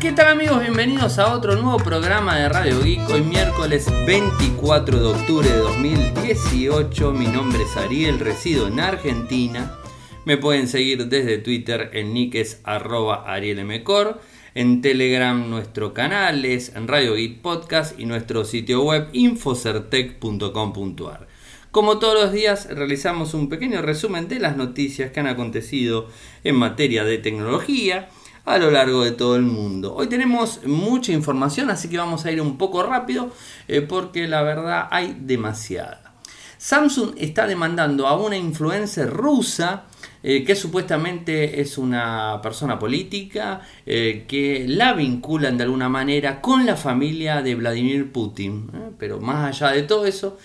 ¿Qué tal amigos? Bienvenidos a otro nuevo programa de Radio Geek. Hoy miércoles 24 de octubre de 2018. Mi nombre es Ariel, resido en Argentina. Me pueden seguir desde Twitter, el nick arroba arielmcor. En Telegram nuestro canal es en Radio Geek Podcast y nuestro sitio web infocertec.com.ar. Como todos los días realizamos un pequeño resumen de las noticias que han acontecido en materia de tecnología a lo largo de todo el mundo. Hoy tenemos mucha información, así que vamos a ir un poco rápido eh, porque la verdad hay demasiada. Samsung está demandando a una influencer rusa eh, que supuestamente es una persona política eh, que la vinculan de alguna manera con la familia de Vladimir Putin. Pero más allá de todo eso,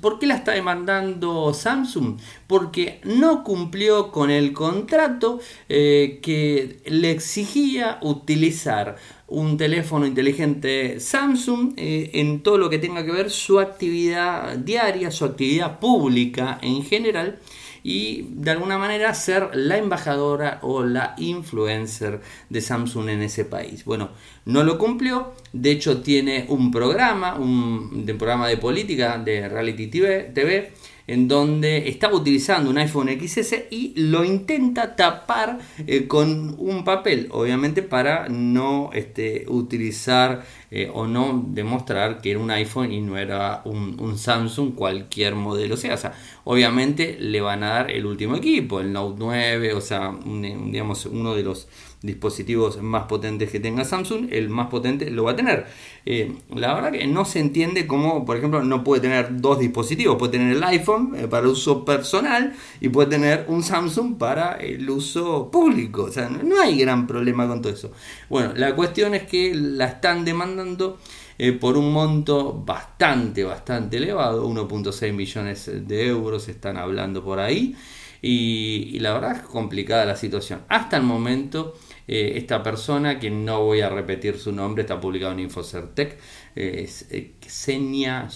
¿Por qué la está demandando Samsung? Porque no cumplió con el contrato eh, que le exigía utilizar un teléfono inteligente Samsung eh, en todo lo que tenga que ver su actividad diaria, su actividad pública en general y de alguna manera ser la embajadora o la influencer de Samsung en ese país. Bueno, no lo cumplió, de hecho tiene un programa, un, programa de política de Reality TV en donde estaba utilizando un iPhone XS y lo intenta tapar eh, con un papel, obviamente para no este, utilizar eh, o no demostrar que era un iPhone y no era un, Samsung cualquier modelo. O sea, o sea, obviamente le van a dar el último equipo, el Note 9, o sea, digamos, uno de los dispositivos más potentes que tenga Samsung, el más potente lo va a tener. Eh, la verdad que no se entiende cómo, por ejemplo, no puede tener dos dispositivos, puede tener el iPhone eh, para uso personal y puede tener un Samsung para el uso público. O sea, no hay gran problema con todo eso. Bueno, la cuestión es que la están demandando. Eh, por un monto bastante, bastante elevado, 1.6 millones de euros están hablando por ahí. Y, la verdad es complicada la situación. Hasta el momento, eh, esta persona, que no voy a repetir su nombre, está publicado en Infocertec, eh, es eh, Xenia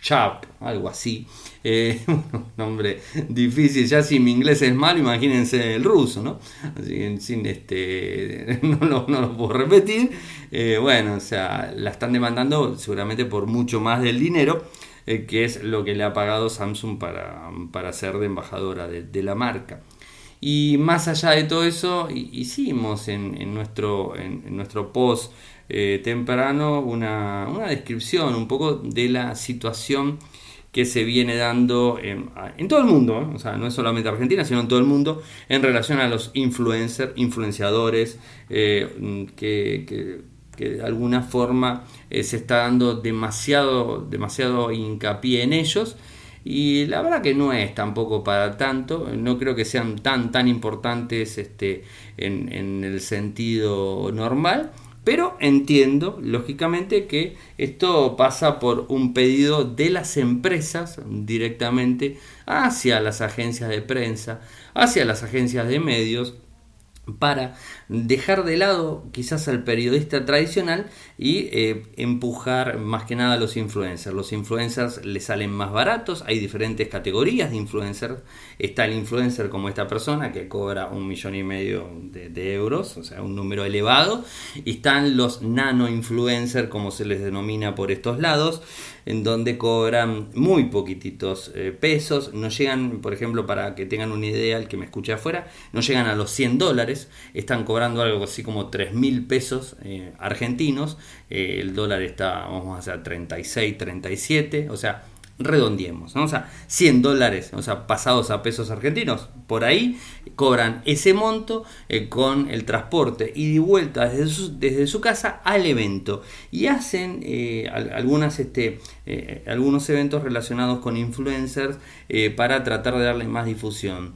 Chap, algo así. un nombre difícil, ya si mi inglés es malo, imagínense el ruso, ¿no? Así sin este, no, lo, no lo puedo repetir. bueno, o sea, la están demandando seguramente por mucho más del dinero. Eh, que es lo que le ha pagado Samsung para, para ser de embajadora de, la marca. Y más allá de todo eso, hicimos en, nuestro, en, nuestro post eh, temprano una, descripción un poco de la situación que se viene dando en, todo el mundo, ¿eh? o sea, no es solamente Argentina, sino en todo el mundo, en relación a los influencers, influenciadores que que de alguna forma eh, se está dando demasiado, demasiado hincapié en ellos y la verdad que no es tampoco para tanto, no creo que sean tan tan importantes este, en, en el sentido normal, pero entiendo, lógicamente, que esto pasa por un pedido de las empresas directamente hacia las agencias de prensa, hacia las agencias de medios, para dejar de lado quizás al periodista tradicional y eh, empujar más que nada a los influencers. Los influencers le salen más baratos, hay diferentes categorías de influencers. Está el influencer como esta persona que cobra un millón y medio de, euros, o sea, un número elevado. Y están los nano influencers, como se les denomina por estos lados, en donde cobran muy poquititos eh, pesos. No llegan, por ejemplo, para que tengan una idea, el que me escuche afuera, no llegan a los 100 dólares. Están cobrando algo así como 3 mil pesos eh, argentinos. Eh, el dólar está, vamos a hacer 36, 37. O sea, redondiemos, o sea, 100 dólares, o sea, pasados a pesos argentinos, por ahí cobran ese monto eh, con el transporte y de vuelta desde su, casa al evento y hacen algunas, este, algunos eventos relacionados con influencers para tratar de darle más difusión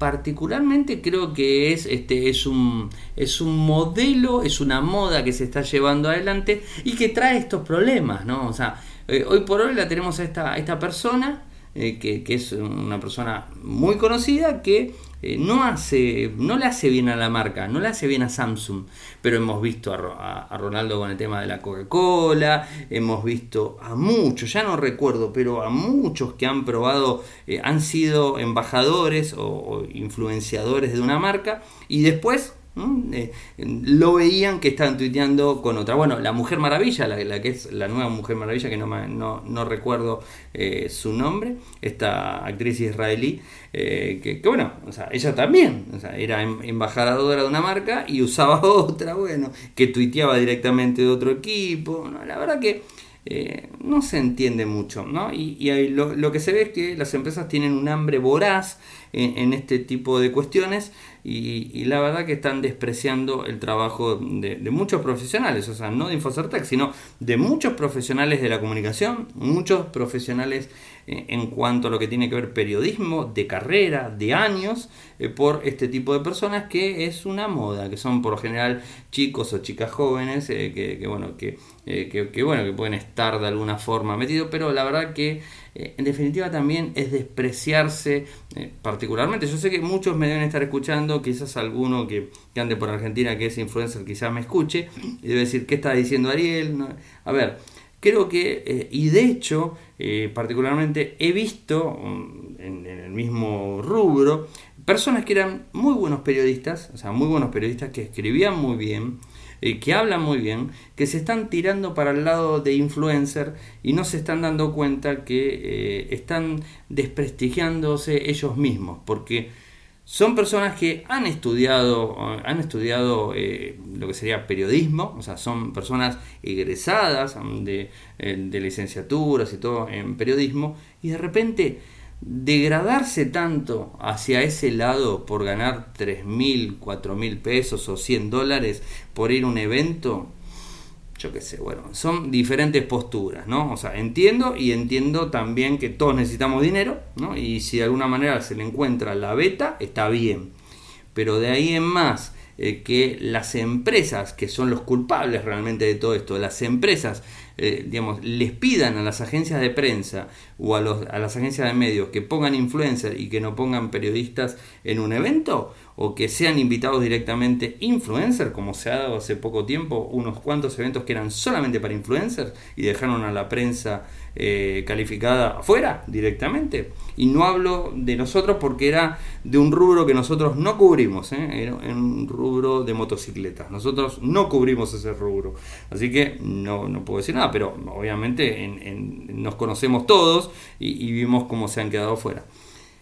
particularmente creo que es, este, es, un, es un modelo, es una moda que se está llevando adelante y que trae estos problemas, ¿no? O sea, eh, hoy por hoy la tenemos a esta, esta persona, eh, que, es una persona muy conocida, que eh, no, hace, no le hace bien a la marca, no le hace bien a Samsung, pero hemos visto a, Ronaldo con el tema de la Coca-Cola, hemos visto a muchos, ya no recuerdo, pero a muchos que han probado, han sido embajadores o influenciadores de una marca y después Eh, lo veían que estaban tuiteando con otra. Bueno, la Mujer Maravilla, la, que es la nueva Mujer Maravilla, que no, no, no recuerdo eh, su nombre, esta actriz israelí, eh, que, bueno, o sea, ella también, era em, embajadora de una marca y usaba otra, bueno, que tuiteaba directamente de otro equipo. la verdad que no se entiende mucho, ¿no? Y, lo, que se ve es que las empresas tienen un hambre voraz en, este tipo de cuestiones y, la verdad que están despreciando el trabajo de, muchos profesionales, o sea, no de Infocertec, sino de muchos profesionales de la comunicación, muchos profesionales eh, en cuanto a lo que tiene que ver periodismo, de carrera, de años, eh, por este tipo de personas que es una moda, que son por lo general chicos o chicas jóvenes, eh, que, bueno, que, que, bueno, que pueden estar de alguna forma metidos, pero la verdad que eh, en definitiva también es despreciarse eh, particularmente. Yo sé que muchos me deben estar escuchando, quizás alguno que, ande por Argentina que es influencer quizás me escuche y debe decir, ¿qué está diciendo Ariel? A ver, creo que, eh, y de hecho, particularmente he visto mm, en, en el mismo rubro, personas que eran muy buenos periodistas, o sea, muy buenos periodistas que escribían muy bien, eh, que hablan muy bien, que se están tirando para el lado de influencer y no se están dando cuenta que eh, están desprestigiándose ellos mismos, porque son personas que han estudiado, han estudiado eh, lo que sería periodismo, o sea, son personas egresadas de, de licenciaturas y todo en periodismo, y de repente degradarse tanto hacia ese lado por ganar 3 mil, 4 mil pesos o 100 dólares por ir a un evento, yo qué sé, bueno, son diferentes posturas, ¿no? O sea, entiendo y entiendo también que todos necesitamos dinero, ¿no? Y si de alguna manera se le encuentra la beta, está bien. Pero de ahí en más, eh, que las empresas, que son los culpables realmente de todo esto, las empresas eh, digamos, les pidan a las agencias de prensa o a, los, a las agencias de medios que pongan influencers y que no pongan periodistas en un evento, o que sean invitados directamente influencers, como se ha dado hace poco tiempo, unos cuantos eventos que eran solamente para influencers y dejaron a la prensa eh, calificada afuera directamente. Y no hablo de nosotros porque era de un rubro que nosotros no cubrimos, ¿eh? era un rubro de motocicletas. Nosotros no cubrimos ese rubro. Así que no, no puedo decir nada, pero obviamente nos conocemos todos y, vimos cómo se han quedado fuera.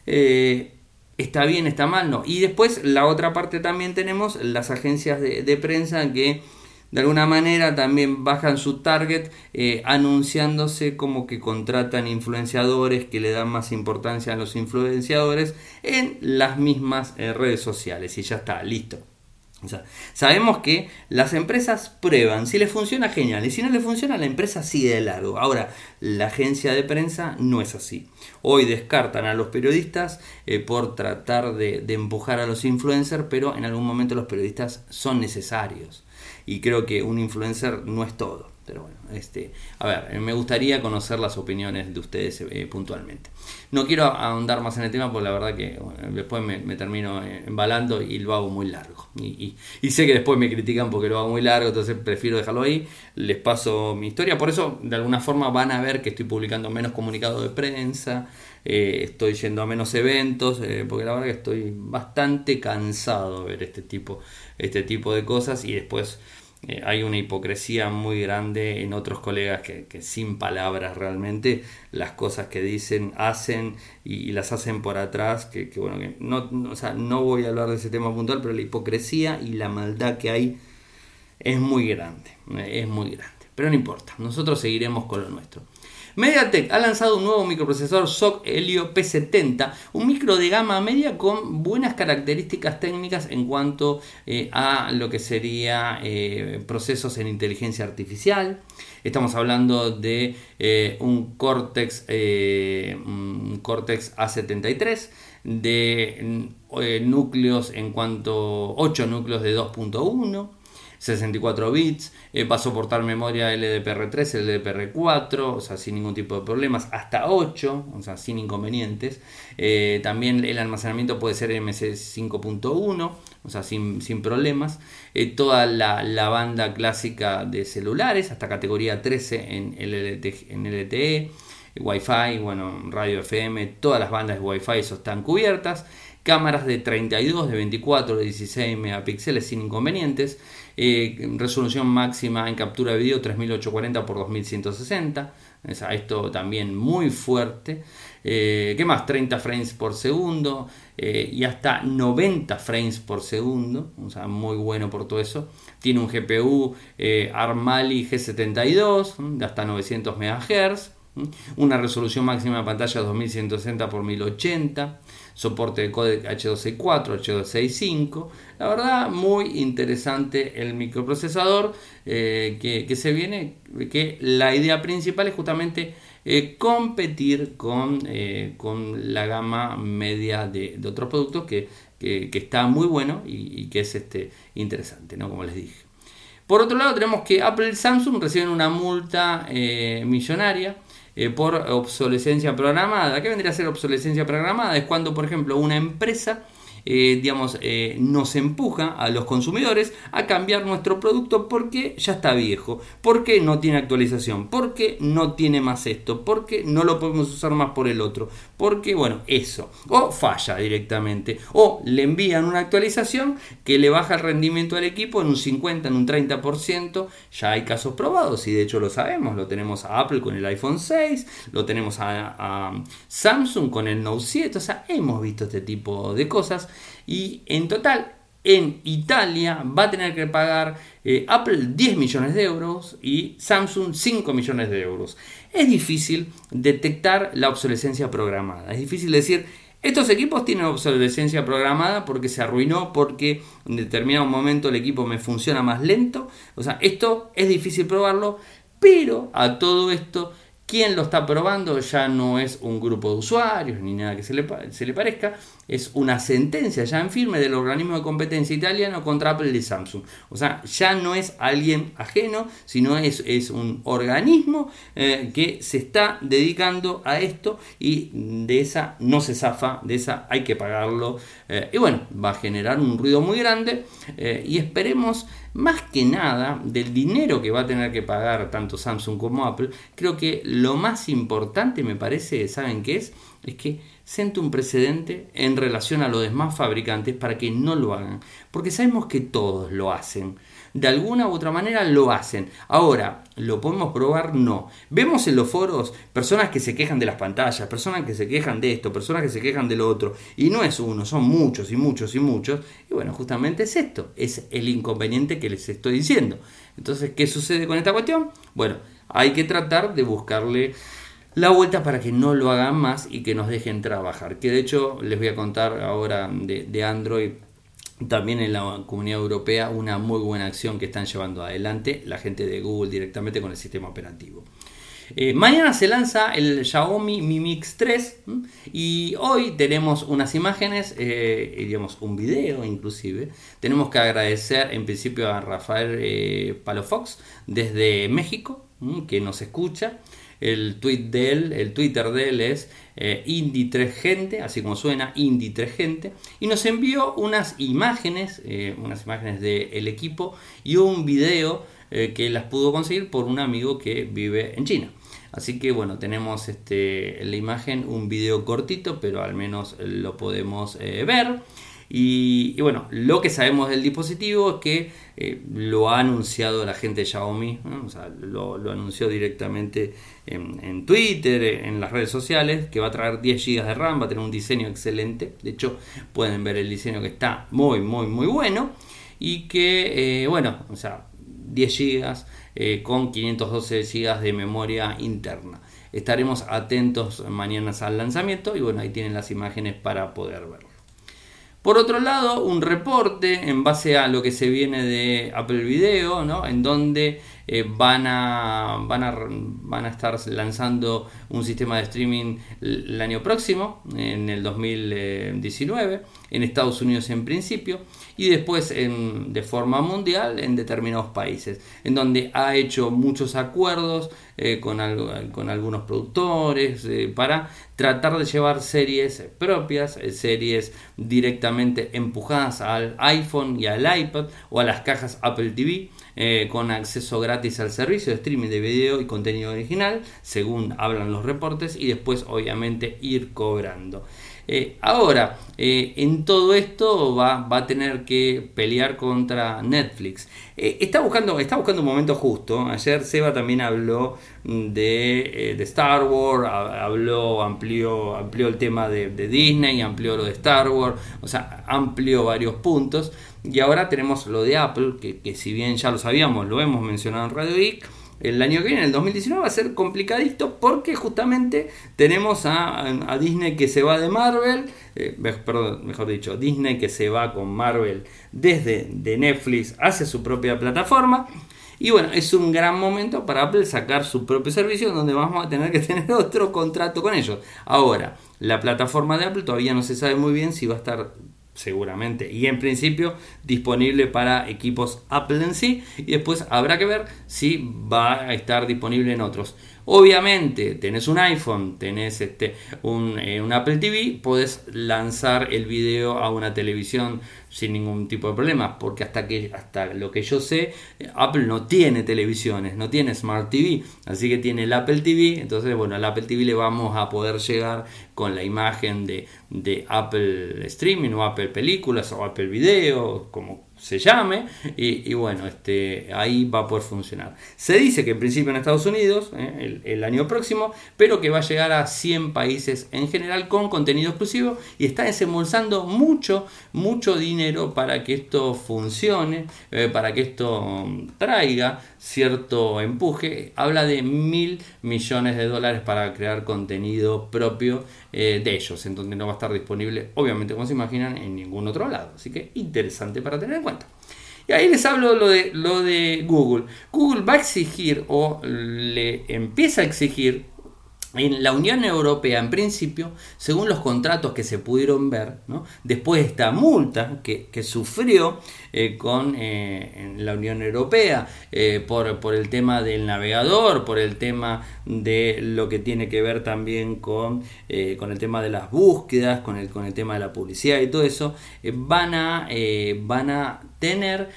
Eh, ¿Está bien, está mal? No. Y después la otra parte también tenemos las agencias de prensa que de alguna manera también bajan su target eh, anunciándose como que contratan influenciadores, que le dan más importancia a los influenciadores en las mismas eh, redes sociales y ya está, listo. Sabemos que las empresas prueban, si les funciona genial y si no les funciona la empresa sigue de largo. Ahora, la agencia de prensa no es así. Hoy descartan a los periodistas eh, por tratar de empujar a los influencers, pero en algún momento los periodistas son necesarios y creo que un influencer no es todo. Pero bueno, este, a ver, me gustaría conocer las opiniones de ustedes eh, puntualmente. No quiero ahondar más en el tema porque la verdad que después me, termino eh, embalando y lo hago muy largo. Y, sé que después me critican porque lo hago muy largo, entonces prefiero dejarlo ahí. Les paso mi historia. Por eso, de alguna forma, van a ver que estoy publicando menos comunicados de prensa. Eh, estoy yendo a menos eventos, porque la verdad que estoy bastante cansado de ver este tipo, este tipo de cosas y después eh, hay una hipocresía muy grande en otros colegas que, sin palabras realmente las cosas que dicen, hacen y, las hacen por atrás, que, bueno, que no, o sea, no voy a hablar de ese tema puntual, pero la hipocresía y la maldad que hay es muy grande, es muy grande. Pero no importa, nosotros seguiremos con lo nuestro. MediaTek ha lanzado un nuevo microprocesador SOC Helio P70, un micro de gama media con buenas características técnicas en cuanto eh, a lo que sería eh, procesos en inteligencia artificial. Estamos hablando de eh, un Cortex, un Cortex A73 de núcleos en cuanto 8 núcleos de 2.1 64 bits, eh, va a soportar memoria LDPR3, LDPR4, o sea, sin ningún tipo de problemas, hasta 8, o sea, sin inconvenientes. Eh, también el almacenamiento puede ser MC 5.1, o sea, sin, problemas. Eh, toda la, banda clásica de celulares, hasta categoría 13 en, LTE, en LTE Wi-Fi, bueno, radio FM, todas las bandas de Wi-Fi están cubiertas cámaras de 32, de 24, de 16 megapíxeles sin inconvenientes, eh, resolución máxima en captura de video 3840 x 2160, esto también muy fuerte. Eh, ¿Qué más? 30 frames por segundo eh, y hasta 90 frames por segundo. Muy bueno por todo eso. Tiene un GPU eh, Armali G72 de hasta 900 MHz. Una resolución máxima de pantalla 2160 x 1080 soporte de codec H264, H265. La verdad, muy interesante el microprocesador eh, que, se viene, que la idea principal es justamente eh, competir con, eh, con, la gama media de, otros productos que, está muy bueno y, que es este, interesante, ¿no? como les dije. Por otro lado, tenemos que Apple y Samsung reciben una multa millonaria eh, por obsolescencia programada. ¿Qué vendría a ser obsolescencia programada? Es cuando, por ejemplo, una empresa eh, digamos, eh, nos empuja a los consumidores a cambiar nuestro producto porque ya está viejo, porque no tiene actualización, porque no tiene más esto, porque no lo podemos usar más por el otro, porque, bueno, eso, o falla directamente, o le envían una actualización que le baja el rendimiento al equipo en un 50, en un 30%, ya hay casos probados y de hecho lo sabemos, lo tenemos a Apple con el iPhone 6, lo tenemos a, a Samsung con el Note 7, o sea, hemos visto este tipo de cosas y en total en Italia va a tener que pagar eh, Apple 10 millones de euros y Samsung 5 millones de euros. Es difícil detectar la obsolescencia programada. Es difícil decir, estos equipos tienen obsolescencia programada porque se arruinó, porque en determinado momento el equipo me funciona más lento. O sea, esto es difícil probarlo, pero a todo esto quien lo está probando ya no es un grupo de usuarios ni nada que se le, parezca, es una sentencia ya en firme del organismo de competencia italiano contra Apple y Samsung. O sea, ya no es alguien ajeno, sino es, es un organismo eh, que se está dedicando a esto y de esa no se zafa, de esa hay que pagarlo. Eh, y bueno, va a generar un ruido muy grande eh, y esperemos más que nada del dinero que va a tener que pagar tanto Samsung como Apple, creo que lo más importante me parece, ¿saben qué es? Es que siente un precedente en relación a los demás fabricantes para que no lo hagan, porque sabemos que todos lo hacen de alguna u otra manera lo hacen. Ahora, ¿lo podemos probar? No. Vemos en los foros personas que se quejan de las pantallas, personas que se quejan de esto, personas que se quejan de lo otro. Y no es uno, son muchos y muchos y muchos. Y bueno, justamente es esto, es el inconveniente que les estoy diciendo. Entonces, ¿qué sucede con esta cuestión? Bueno, hay que tratar de buscarle la vuelta para que no lo hagan más y que nos dejen trabajar. Que de hecho les voy a contar ahora de, de Android también en la comunidad europea una muy buena acción que están llevando adelante la gente de Google directamente con el sistema operativo. Eh, mañana se lanza el Xiaomi Mi Mix 3 y hoy tenemos unas imágenes, eh, digamos un video inclusive. Tenemos que agradecer en principio a Rafael eh, Palofox desde México que nos escucha. El tweet de él, el Twitter de él es eh, Indie3 Gente, así como suena, Indie3 Gente, y nos envió unas imágenes, eh, unas imágenes del equipo y un video eh, que las pudo conseguir por un amigo que vive en China. Así que bueno, tenemos este, la imagen, un video cortito, pero al menos lo podemos ver. Y, bueno, lo que sabemos del dispositivo es que eh, lo ha anunciado la gente de Xiaomi, lo, anunció directamente en, Twitter, en las redes sociales, que va a traer 10 GB de RAM, va a tener un diseño excelente. De hecho, pueden ver el diseño que está muy, muy, muy bueno. Y que, eh, bueno, o sea, 10 GB eh, con 512 GB de memoria interna. Estaremos atentos mañana al lanzamiento y bueno, ahí tienen las imágenes para poder verlo. Por otro lado, un reporte en base a lo que se viene de Apple Video, ¿no? en donde eh, van, a, van, a, van a estar lanzando un sistema de streaming el año próximo, en el 2019, en Estados Unidos en principio, y después en, de forma mundial en determinados países, en donde ha hecho muchos acuerdos eh, con, con, algunos productores eh, para tratar de llevar series propias, series directamente empujadas al iPhone y al iPad o a las cajas Apple TV eh, con acceso gratis al servicio de streaming de video y contenido original, según hablan los reportes, y después obviamente ir cobrando. Eh, ahora, eh, en todo esto va, a tener que pelear contra Netflix. Eh, está, buscando, está buscando un momento justo. Ayer Seba también habló de, de Star Wars, habló, amplió, amplió el tema de, Disney, amplió lo de Star Wars, o sea, amplió varios puntos. Y ahora tenemos lo de Apple, que, que si bien ya lo sabíamos, lo hemos mencionado en Radio Geek el año que viene, el 2019, va a ser complicadito porque justamente tenemos a, Disney que se va de Marvel, eh, perdón, mejor dicho, Disney que se va con Marvel desde de Netflix hacia su propia plataforma. Y bueno, es un gran momento para Apple sacar su propio servicio donde vamos a tener que tener otro contrato con ellos. Ahora, la plataforma de Apple todavía no se sabe muy bien si va a estar seguramente. Y en principio disponible para equipos Apple en sí. Y después habrá que ver si va a estar disponible en otros. Obviamente, tenés un iPhone, tenés este, un, eh, un, Apple TV, podés lanzar el video a una televisión sin ningún tipo de problema, porque hasta, que, hasta lo que yo sé, Apple no tiene televisiones, no tiene Smart TV, así que tiene el Apple TV, entonces bueno, al Apple TV le vamos a poder llegar con la imagen de, de Apple Streaming o Apple Películas o Apple Video, como se llame y, bueno, este, ahí va a poder funcionar. Se dice que en principio en Estados Unidos, eh, el, año próximo, pero que va a llegar a 100 países en general con contenido exclusivo y está desembolsando mucho, mucho dinero para que esto funcione, eh, para que esto traiga cierto empuje. Habla de mil millones de dólares para crear contenido propio eh, de ellos, en donde no va a estar disponible, obviamente, como se imaginan, en ningún otro lado. Así que interesante para tener en cuenta. Y ahí les hablo lo de, lo de Google. Google va a exigir o le empieza a exigir en la Unión Europea, en principio, según los contratos que se pudieron ver, después de esta multa que, sufrió eh, con eh, en la Unión Europea eh, por, por, el tema del navegador, por el tema de lo que tiene que ver también con, con el tema de las búsquedas, con el, con el tema de la publicidad y todo eso, van, a, van a tener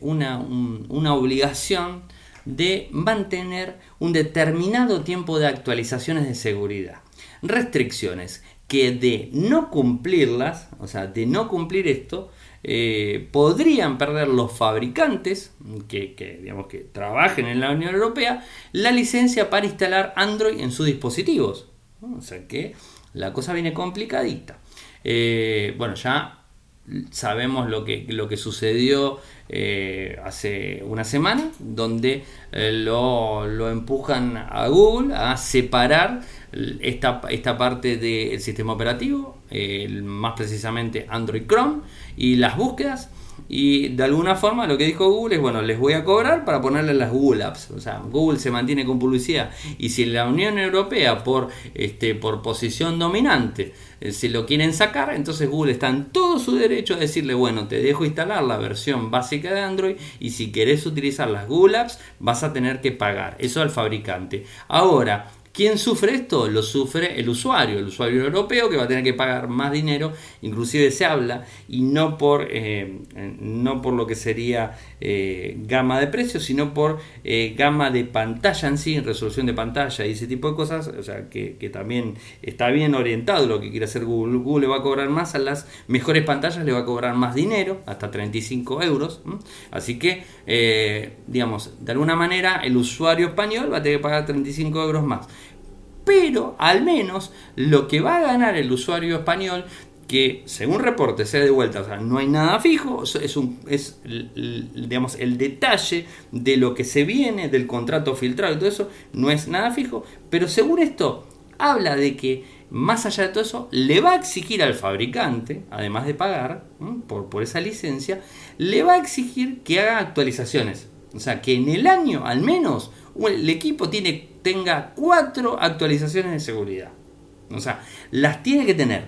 una, una obligación de mantener un determinado tiempo de actualizaciones de seguridad. Restricciones que de no cumplirlas, o sea, de no cumplir esto, eh, podrían perder los fabricantes que, digamos, que trabajen en la Unión Europea la licencia para instalar Android en sus dispositivos. O sea que la cosa viene complicadita. Eh, bueno, ya sabemos lo que, lo que sucedió eh, hace una semana, donde eh, lo, empujan a Google a separar esta, esta parte del sistema operativo, más precisamente Android Chrome, y las búsquedas y de alguna forma lo que dijo Google es, bueno, les voy a cobrar para ponerle las Google Apps. O sea, Google se mantiene con publicidad. Y si la Unión Europea, por, este, por posición dominante, eh, si lo quieren sacar, entonces Google está en todo su derecho a decirle, bueno, te dejo instalar la versión básica de Android y si querés utilizar las Google Apps, vas a tener que pagar. Eso al fabricante. Ahora, ¿Quién sufre esto? Lo sufre el usuario, el usuario europeo que va a tener que pagar más dinero, inclusive se habla, y no por, eh, no por lo que sería eh, gama de precios, sino por eh, gama de pantalla en sí, resolución de pantalla y ese tipo de cosas, o sea, que, también está bien orientado lo que quiere hacer Google. Google le va a cobrar más a las mejores pantallas, le va a cobrar más dinero, hasta 35 euros, así que, digamos, de alguna manera el usuario español va a tener que pagar 35 euros más pero al menos lo que va a ganar el usuario español que según reporte sea de vuelta, o sea, no hay nada fijo, es, un, es digamos, el detalle de lo que se viene, del contrato filtrado y todo eso, no es nada fijo, pero según esto, habla de que más allá de todo eso, le va a exigir al fabricante, además de pagar por, por esa licencia, le va a exigir que haga actualizaciones. O sea, que en el año al menos el equipo tiene, tenga cuatro actualizaciones de seguridad. O sea, las tiene que tener.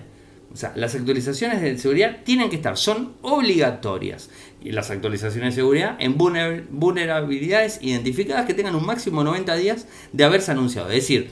O sea, las actualizaciones de seguridad tienen que estar, son obligatorias. Y las actualizaciones de seguridad en vulnerabilidades identificadas que tengan un máximo de 90 días de haberse anunciado. Es decir,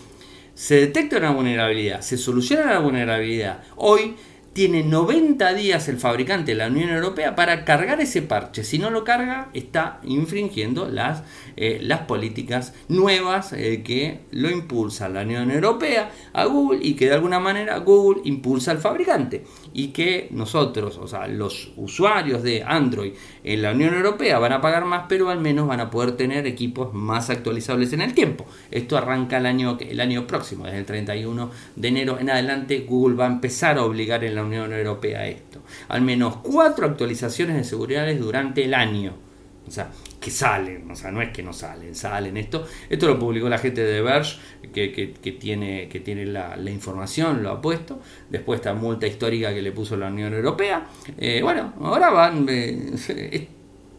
se detecta una vulnerabilidad, se soluciona la vulnerabilidad. Hoy tiene 90 días el fabricante de la Unión Europea para cargar ese parche. Si no lo carga, está infringiendo las, eh, las políticas nuevas eh, que lo impulsa la Unión Europea a Google y que de alguna manera Google impulsa al fabricante. Y que nosotros, o sea, los usuarios de Android en la Unión Europea van a pagar más, pero al menos van a poder tener equipos más actualizables en el tiempo. Esto arranca el año, el año próximo, desde el 31 de enero en adelante, Google va a empezar a obligar en la Unión Europea esto. Al menos cuatro actualizaciones de seguridad durante el año. O sea, que salen, o sea, no es que no salen, salen esto. Esto lo publicó la gente de Verge, que, tiene, que tiene la, información, lo ha puesto. Después esta multa histórica que le puso la Unión Europea. Eh, bueno, ahora van, eh,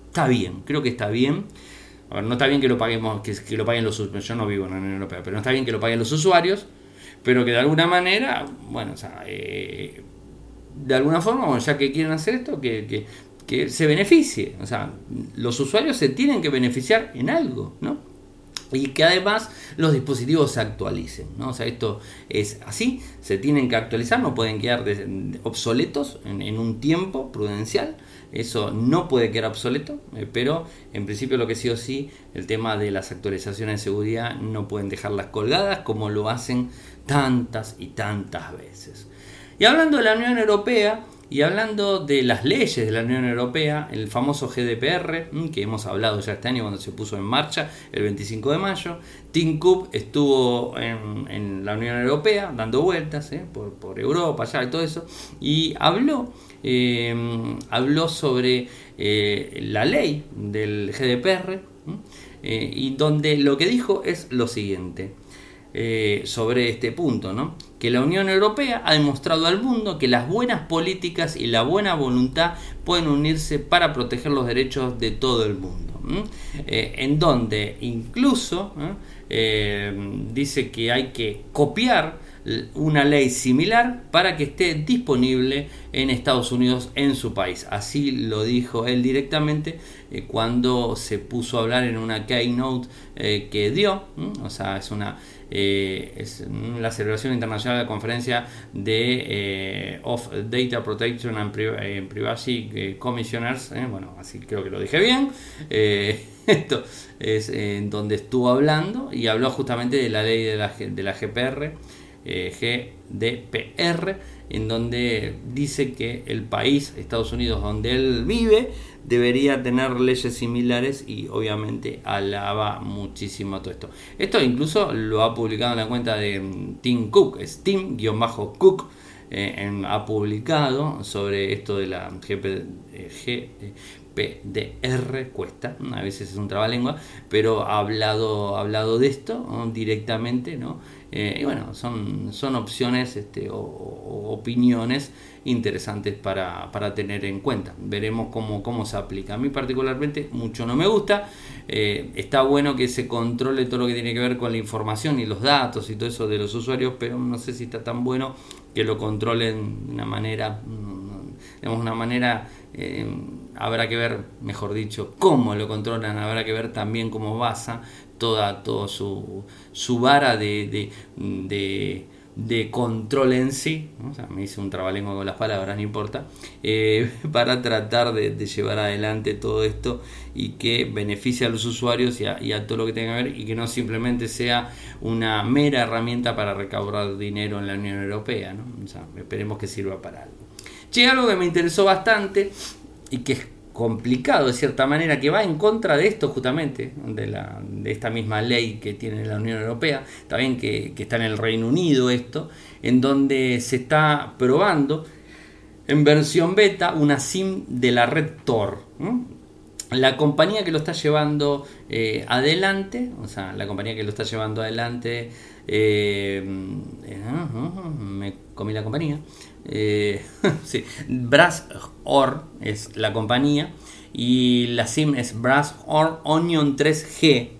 está bien, creo que está bien. no está bien que lo paguemos, que, que lo paguen los usuarios, yo no vivo en la Unión Europea, pero no está bien que lo paguen los usuarios, pero que de alguna manera, bueno, o sea, eh, de alguna forma, ya que quieren hacer esto, que, que, se beneficie. O sea, los usuarios se tienen que beneficiar en algo, ¿no? Y que además los dispositivos se actualicen, ¿no? O sea, esto es así, se tienen que actualizar, no pueden quedar obsoletos en, un tiempo prudencial, eso no puede quedar obsoleto, eh, pero en principio lo que sí o sí, el tema de las actualizaciones de seguridad no pueden dejarlas colgadas como lo hacen tantas y tantas veces. Y hablando de la Unión Europea y hablando de las leyes de la Unión Europea, el famoso GDPR, mm, que hemos hablado ya este año cuando se puso en marcha el 25 de mayo, Tim Cook estuvo en, la Unión Europea dando vueltas eh, por, Europa, y todo eso, y habló, em, habló sobre eh, la ley del GDPR, eh, y donde lo que dijo es lo siguiente. Eh, sobre este punto, que la Unión Europea ha demostrado al mundo que las buenas políticas y la buena voluntad pueden unirse para proteger los derechos de todo el mundo, eh, en donde incluso eh, dice que hay que copiar una ley similar para que esté disponible en Estados Unidos en su país. Así lo dijo él directamente cuando se puso a hablar en una keynote que dio, o sea, es una eh, es la celebración internacional de la conferencia de eh, of Data Protection and eh, Privacy Commissioners, bueno, así creo que lo dije bien, esto es en donde estuvo hablando y habló justamente de la ley de la, de la GPR, GDPR, en donde dice que el país, Estados Unidos, donde él vive, debería tener leyes similares y obviamente alaba muchísimo todo esto. Esto incluso lo ha publicado en la cuenta de mm, Tim Cook, es Tim-Cook. Eh, ha publicado sobre esto de la GP, PDR cuesta, a veces es un trabalengua, pero ha hablado, ha hablado de esto directamente, ¿no? Eh, y bueno, son, son opciones este, o, opiniones interesantes para, tener en cuenta. Veremos cómo, cómo se aplica. A mí particularmente mucho no me gusta. Eh, está bueno que se controle todo lo que tiene que ver con la información y los datos y todo eso de los usuarios, pero no sé si está tan bueno que lo controlen de una manera, digamos, una manera... Eh, habrá que ver, mejor dicho, cómo lo controlan, habrá que ver también cómo basa toda, toda su, su vara de, de, control en sí, me hice un trabalengo con las palabras, no importa, eh, para tratar de, llevar adelante todo esto y que beneficie a los usuarios y a, todo lo que tenga que ver y que no simplemente sea una mera herramienta para recaudar dinero en la Unión Europea, ¿no? esperemos que sirva para algo. Che, algo que me interesó bastante y que es complicado de cierta manera, que va en contra de esto justamente, de, la, de esta misma ley que tiene la Unión Europea, también que, que está en el Reino Unido esto, en donde se está probando en versión beta una SIM de la red Tor. La compañía que lo está llevando eh, adelante, o sea, la compañía que lo está llevando adelante, eh, eh, me comí la compañía, eh, Brass Or es la compañía y la SIM es Brass Or Onion 3G.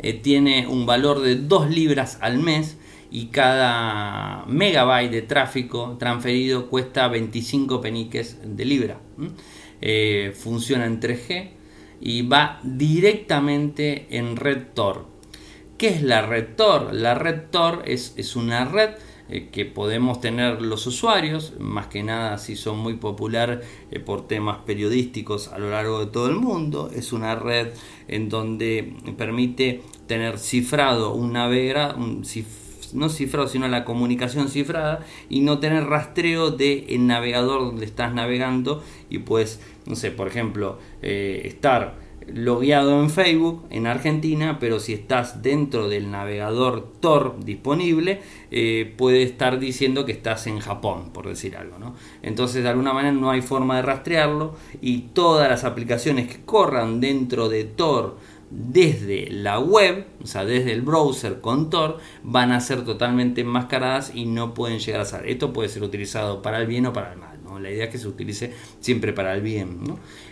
Eh, tiene un valor de 2 libras al mes y cada megabyte de tráfico transferido cuesta 25 peniques de libra. Eh, funciona en 3G y va directamente en red Tor. ¿Qué es la red Tor? La red Tor es, es una red eh, que podemos tener los usuarios, más que nada si son muy popular eh, por temas periodísticos a lo largo de todo el mundo. Es una red en donde permite tener cifrado un navegador, no cifrado, sino la comunicación cifrada y no tener rastreo del el navegador donde estás navegando y pues, no sé, por ejemplo, eh, estar logueado en Facebook en Argentina, pero si estás dentro del navegador Tor disponible, eh, puede estar diciendo que estás en Japón, por decir algo. ¿no? Entonces, de alguna manera no hay forma de rastrearlo y todas las aplicaciones que corran dentro de Tor desde la web, o sea, desde el browser con Tor, van a ser totalmente enmascaradas y no pueden llegar a ser. Esto puede ser utilizado para el bien o para el mal. La idea es que se utilice siempre para el bien.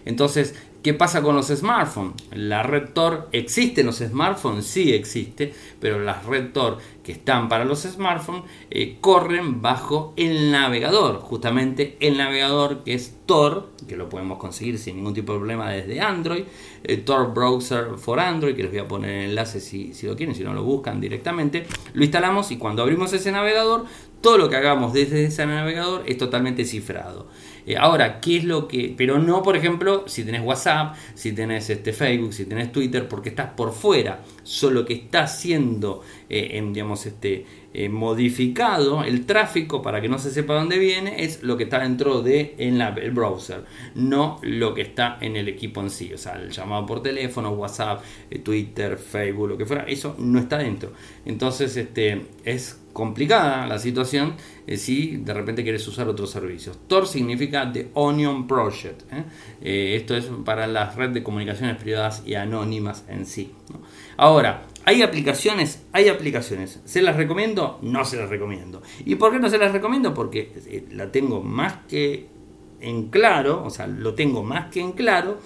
Entonces, ¿Qué pasa con los smartphones? La red Tor existe en los smartphones, sí existe, pero las red Tor que están para los smartphones eh, corren bajo el navegador, justamente el navegador que es Tor, que lo podemos conseguir sin ningún tipo de problema desde Android, eh, Tor Browser for Android, que les voy a poner el enlace si, si lo quieren, si no lo buscan directamente, lo instalamos y cuando abrimos ese navegador, todo lo que hagamos desde ese navegador es totalmente cifrado. Eh, ahora, ¿qué es lo que.? Pero no, por ejemplo, si tenés WhatsApp, si tenés este, Facebook, si tenés Twitter, porque estás por fuera. Solo que está siendo, eh, digamos, este, eh, modificado el tráfico para que no se sepa dónde viene, es lo que está dentro de el browser, no lo que está en el equipo en sí. O sea, el llamado por teléfono, WhatsApp, Twitter, Facebook, lo que fuera, eso no está dentro. Entonces, este, es complicada la situación eh, si de repente quieres usar otros servicios. Tor significa The Onion Project. ¿eh? Eh, esto es para las redes de comunicaciones privadas y anónimas en sí. Ahora, hay aplicaciones, hay aplicaciones. ¿Se las recomiendo? No se las recomiendo. ¿Y por qué no se las recomiendo? Porque la tengo más que en claro, o sea, lo tengo más que en claro,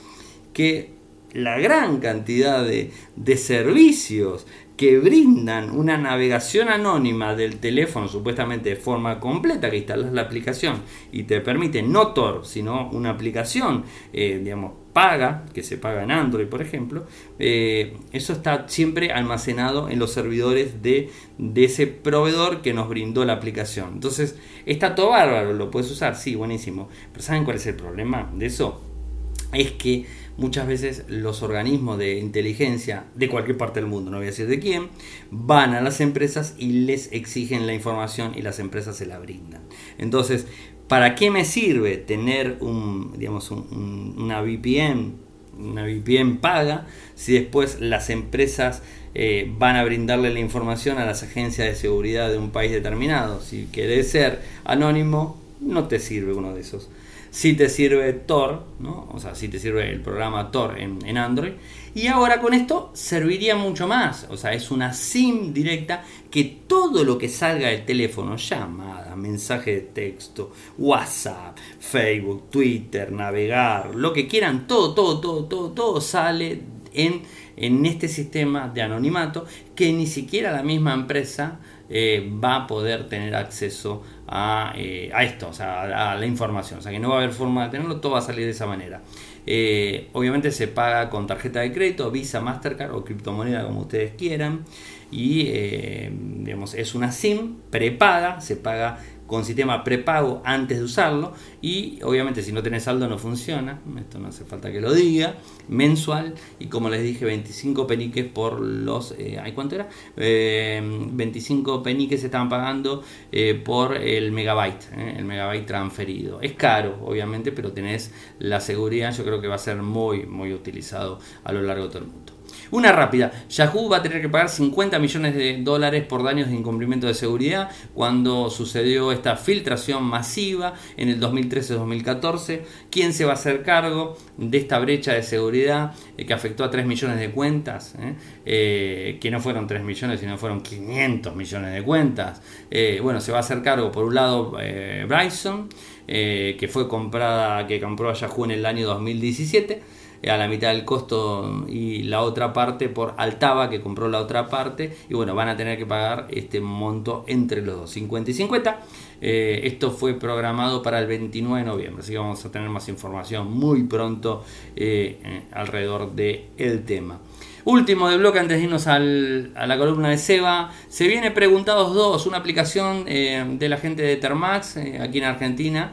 que la gran cantidad de, de servicios que brindan una navegación anónima del teléfono supuestamente de forma completa, que instalas la aplicación y te permite no Tor, sino una aplicación, eh, digamos, paga, que se paga en Android, por ejemplo, eh, eso está siempre almacenado en los servidores de, de, ese proveedor que nos brindó la aplicación. Entonces, está todo bárbaro, lo puedes usar, sí, buenísimo. Pero ¿saben cuál es el problema de eso? Es que muchas veces los organismos de inteligencia de cualquier parte del mundo, no voy a decir de quién, van a las empresas y les exigen la información y las empresas se la brindan. Entonces, ¿para qué me sirve tener un, digamos, una VPN, una VPN paga, si después las empresas eh, van a brindarle la información a las agencias de seguridad de un país determinado? Si querés ser anónimo, no te sirve uno de esos si te sirve Tor, ¿no? o sea, si te sirve el programa Tor en, Android. Y ahora con esto serviría mucho más, o sea, es una SIM directa que todo lo que salga del teléfono, llamada, mensaje de texto, WhatsApp, Facebook, Twitter, navegar, lo que quieran, todo, todo, todo, todo, todo sale en, en este sistema de anonimato que ni siquiera la misma empresa eh, va a poder tener acceso a, eh, a esto, o sea, a, la información. O sea, que no va a haber forma de tenerlo, todo va a salir de esa manera. Eh, obviamente se paga con tarjeta de crédito, Visa, Mastercard o criptomoneda como ustedes quieran. Y digamos, es una SIM prepaga, se paga con sistema prepago antes de usarlo y obviamente si no tenés saldo no funciona, esto no hace falta que lo diga, mensual y como les dije 25 peniques por los, eh, ¿cuánto era? 25 eh, peniques se estaban pagando eh, por el megabyte, eh, el megabyte transferido. Es caro obviamente, pero tenés la seguridad, yo creo que va a ser muy, muy utilizado a lo largo de todo el mundo. Una rápida, Yahoo va a tener que pagar 50 millones de dólares por daños de incumplimiento de seguridad cuando sucedió esta filtración masiva en el 2013-2014. ¿Quién se va a hacer cargo de esta brecha de seguridad eh, que afectó a 3 millones de cuentas? Eh? Eh, que no fueron 3 millones, sino fueron 500 millones de cuentas. bueno, se va a hacer cargo por un lado Bryson, que fue comprada, que compró a Yahoo en el año 2017 a la mitad del costo y la otra parte por Altava que compró la otra parte y bueno, van a tener que pagar este monto entre los dos, 50 y 50. Eh, esto fue programado para el 29 de noviembre, así que vamos a tener más información muy pronto eh, alrededor del el tema. Último de bloque antes de irnos a la columna de Seba. Se viene Preguntados 2, una aplicación eh, de la gente de Termax aquí en Argentina.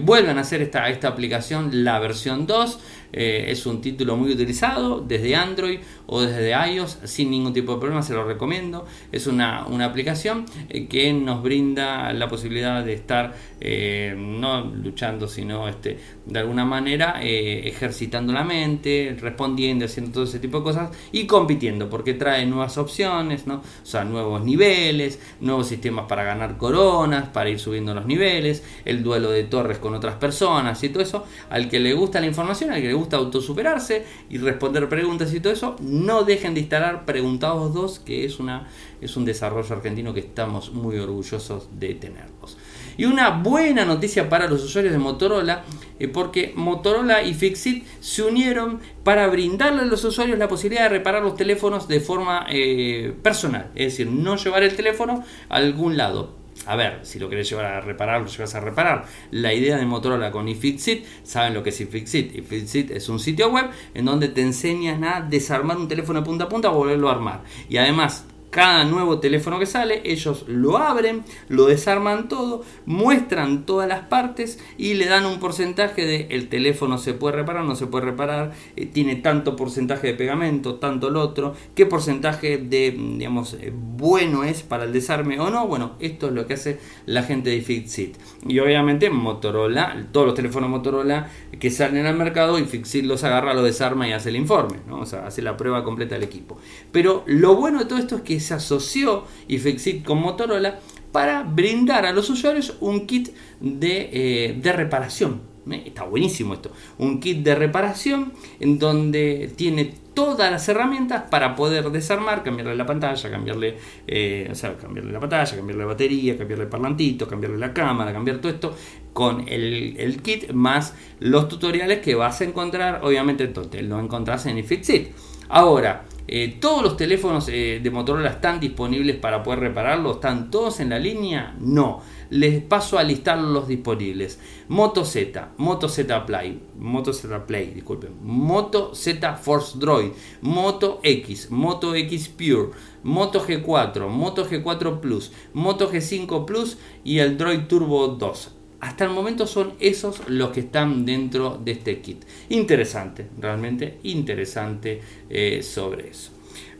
vuelven a hacer esta, esta aplicación, la versión 2. Eh, es un título muy utilizado desde Android o desde iOS sin ningún tipo de problema, se lo recomiendo. Es una, aplicación eh, que nos brinda la posibilidad de estar eh, no luchando, sino este, de alguna manera ejercitando la mente, respondiendo, haciendo todo ese tipo de cosas y compitiendo, porque trae nuevas opciones, ¿no? o sea, nuevos niveles, nuevos sistemas para ganar coronas, para ir subiendo los niveles, el duelo de torres con otras personas y todo eso. Al que le gusta la información, al que le gusta autosuperarse y responder preguntas y todo eso, no dejen de instalar Preguntados 2, que es, una, es un desarrollo argentino que estamos muy orgullosos de tenerlos. Y una buena noticia para los usuarios de Motorola, eh, porque Motorola y Fixit se unieron para brindarle a los usuarios la posibilidad de reparar los teléfonos de forma eh, personal, es decir, no llevar el teléfono a algún lado a ver, si lo querés llevar a reparar, lo llevas a reparar. La idea de Motorola con iFixit, saben lo que es iFixit. iFixit es un sitio web en donde te enseñan a desarmar un teléfono de punta a punta o volverlo a armar. Y además cada nuevo teléfono que sale, ellos lo abren, lo desarman todo, muestran todas las partes y le dan un porcentaje de el teléfono se puede reparar, no se puede reparar, eh, tiene tanto porcentaje de pegamento, tanto el otro, qué porcentaje de, digamos, eh, bueno es para el desarme o no. Bueno, esto es lo que hace la gente de Fixit. Y obviamente Motorola, todos los teléfonos Motorola que salen al mercado y Fixit los agarra, lo desarma y hace el informe, ¿no? o sea, hace la prueba completa del equipo. Pero lo bueno de todo esto es que se asoció IFEXIT con Motorola para brindar a los usuarios un kit de, eh, reparación. ¿eh? Está buenísimo esto. Un kit de reparación en donde tiene todas las herramientas para poder desarmar, cambiarle la pantalla, cambiarle, eh, cambiarle la pantalla, cambiarle la batería, cambiarle parlantito, cambiarle la cámara, cambiar todo esto con el, el kit más los tutoriales que vas a encontrar, obviamente entonces lo encontrás en iFixit. Ahora, eh, todos los teléfonos eh, de Motorola están disponibles para poder repararlos. ¿Están todos en la línea? No. Les paso a listar los disponibles. Moto Z, Moto Z Play, Moto Z Play, disculpen. Moto Z Force Droid, Moto X, Moto X Pure, Moto G4, Moto G4 Plus, Moto G5 Plus y el Droid Turbo 2 hasta el momento son esos los que están dentro de este kit. Interesante, realmente interesante eh, sobre eso.